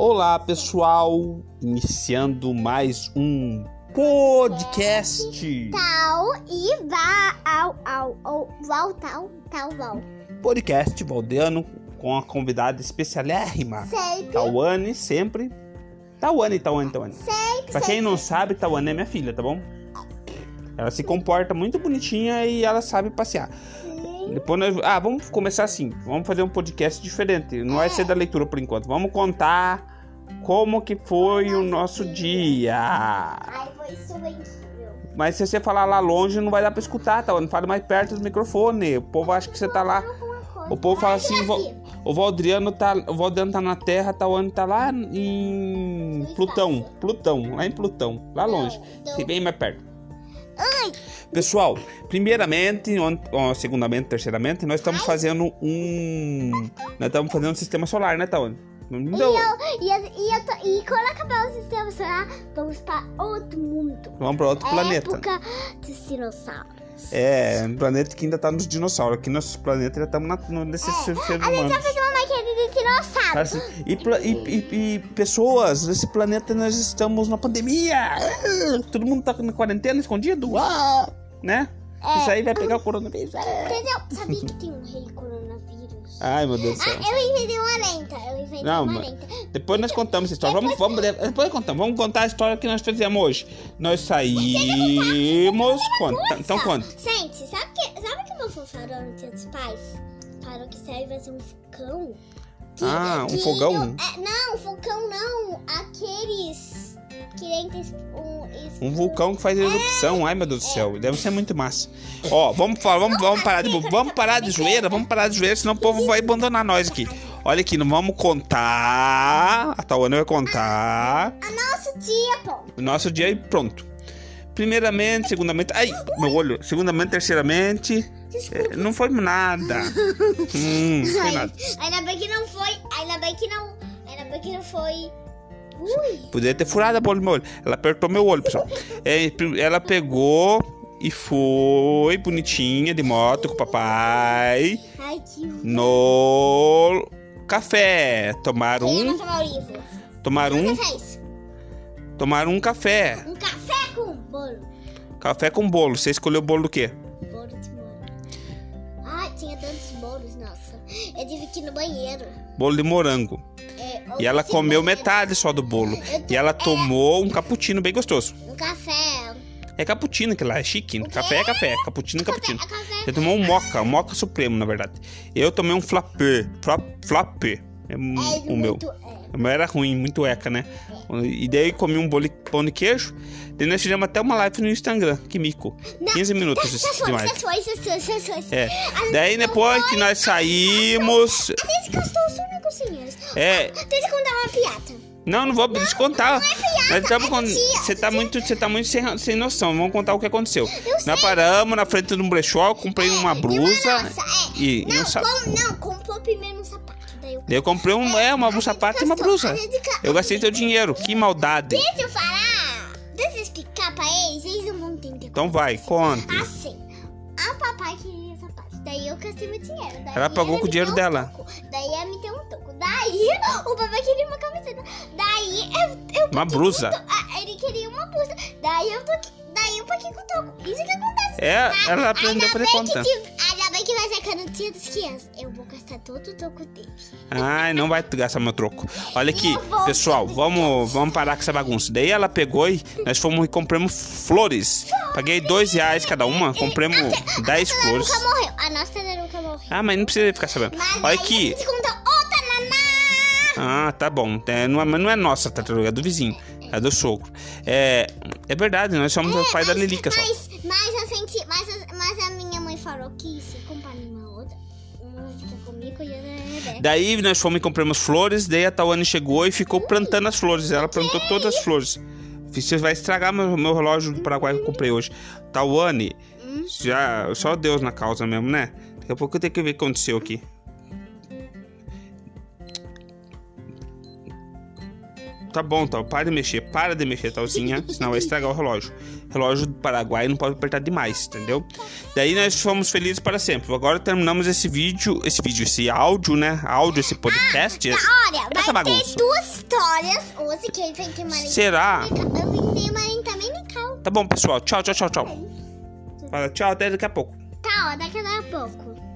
Olá, pessoal! Iniciando mais um podcast. Tal e vá ao ao ao val tal tal val. Podcast Valdeano com a convidada especialérrima. Sempre. Tawane, sempre. Tawane, Tawane, Tawane. Sempre. Pra quem não sabe, Tawane é minha filha, tá bom? Ela se comporta muito bonitinha e ela sabe passear. Depois nós... Ah, vamos começar assim. Vamos fazer um podcast diferente. Não vai ser da leitura por enquanto. Vamos contar como que foi o nosso dia. Ai, foi. Mas se você falar lá longe, não vai dar pra escutar, tá? Não fale mais perto do microfone. O povo acha que você tá lá. Coisa. O povo fala assim, Ai, "Val- já vi. o Valdriano tá, o Valdriano tá na Terra, tá onde tá lá em Plutão. Plutão, lá em Plutão, lá longe. Se bem mais perto. Pessoal, primeiramente, segundamente, terceiramente, nós estamos fazendo um, nós estamos fazendo um sistema solar, né, Taone? Não e, eu, e, eu, e, eu tô- e quando acabar o sistema solar, vamos para outro mundo. Vamos para outro planeta. Época dos dinossauros. É, um planeta que ainda tá nos dinossauros. Aqui nosso planeta já estamos nesse ser, ser humano. já fez uma maquete de dinossauro. Assim, E, e- e- pessoas, nesse planeta nós estamos na pandemia. Todo mundo tá na quarentena, escondido. Ah, né? É. Isso aí vai pegar o coronavírus. Ah. Entendeu? Sabia que tem um rei coronavírus? Ai, meu Deus do céu. Ah, eu inventei uma lenta. Eu inventei Não, uma lenta. Depois nós contamos essa história. Vamos, vamos, depois contamos. Vamos contar a história que nós fizemos hoje. Nós saímos. Conta, então conta. Gente, sabe que, sabe que meu no dia dos pais? Falou que aí vai ser um fogão. Ah, um fogão? é, não, fogão não. Aqueles. Que um, Um vulcão que faz erupção. Ai, meu Deus do céu. Deve ser muito massa. Ó, vamos falar, vamos, vamos parar de vamos parar de zoeira, vamos parar de zoeira, senão o povo vai abandonar nós aqui. Olha aqui, não vamos contar. A Tawana vai contar A nosso dia, pô. o nosso dia e pronto. Primeiramente, segundamente. Ai, meu olho. Segundamente, terceiramente. É, não foi nada. Hum, foi Ai, nada. Ainda bem que não foi. Ainda bem que não. Ainda bem que não foi. Ui. Poderia ter furado a bola do meu olho. Ela apertou meu olho, pessoal. É, ela pegou e foi bonitinha de moto com o papai Ai, no café. É um, tomaram um, fez? tomaram um café. Um café com bolo. Café com bolo. Você escolheu o bolo do quê? Tive que ir no banheiro. Bolo de morango. É, E ela comeu banheiro- metade só do bolo. E ela tomou um cappuccino bem gostoso. Um café. É cappuccino que lá é chique. Café é café. Cappuccino é cappuccino. Você tomou um moca, um moca supremo, na verdade. Eu tomei um flapper. Flap, flapper. É, É o meu. muito. É. Meu era ruim, muito eca, né? E daí comi um bolo, pão de queijo. Daí nós fizemos até uma live no Instagram. Que mico. 15 minutos Você foi, demais. você foi, você foi, você foi. É. Daí depois que nós saímos. É. Deixa eu contar uma piada. Não, não vou descontar. Nós estamos é. Você tá muito, você tá muito sem, sem noção. Vamos contar o que aconteceu. Nós paramos na frente de um brechó, comprei uma blusa é. e, e um sapato. não, comprou primeiro um sapato. Eu... Comprei um, é, uma, um sapato e uma blusa. Eu gastei teu dinheiro. Que maldade. Deixa eu falar. Deixa eu explicar pra eles. Eles não vão entender. Então vai, conte. Assim, a papai queria sapato. Daí eu gastei meu dinheiro. Daí Ela pagou com o dinheiro um dela. toco. Daí ela me deu um toco. Daí o papai queria uma camiseta. Daí eu. eu Uma blusa. ah, ele queria uma blusa. Daí eu toquei. Daí eu paguei com o toco. Isso que acontece. É, ela aprendeu a fazer ainda bem conta. Que, no dia das crianças. Eu vou gastar todo o toco dele. Ai, não vai gastar meu troco. Olha aqui, Eu pessoal, vamos, vamos parar com essa bagunça. Daí ela pegou e nós fomos e compramos flores. Paguei dois reais cada uma, compramos dez a nossa flores. nunca morreu. A nossa nunca morreu. Ah, mas não precisa ficar sabendo. Mas Olha aqui. a. Ah, tá bom. É, não, é, mas não é nossa tartaruga, é do vizinho. É do sogro. É, é verdade, nós somos o pai da mas, Lelica só. Mas, mas, a gente, mas, a- mas a minha mãe falou que comprar uma outra, comigo e é. Daí nós fomos e compramos flores, daí a Tawane chegou e ficou plantando as flores. Ela plantou todas as flores. Você vai estragar meu, meu relógio do Paraguai que eu comprei hoje. Tawane, já, só Deus na causa mesmo, né? Daqui a pouco eu tenho que ver o que aconteceu aqui. Tá bom, Tal. Para de mexer. Para de mexer, Talzinha. senão vai estragar o relógio. Relógio do Paraguai não pode apertar demais, entendeu? Daí nós fomos felizes para sempre. Agora terminamos esse vídeo. Esse vídeo, esse áudio, né? Áudio, esse podcast. Olha, essa vai bagunça. ter duas histórias hoje que ele vai ter Marinha. Será? Tá bom, pessoal. Tchau, tchau, tchau, tchau. Fala tchau, até daqui a pouco. Tá, ó, daqui a pouco.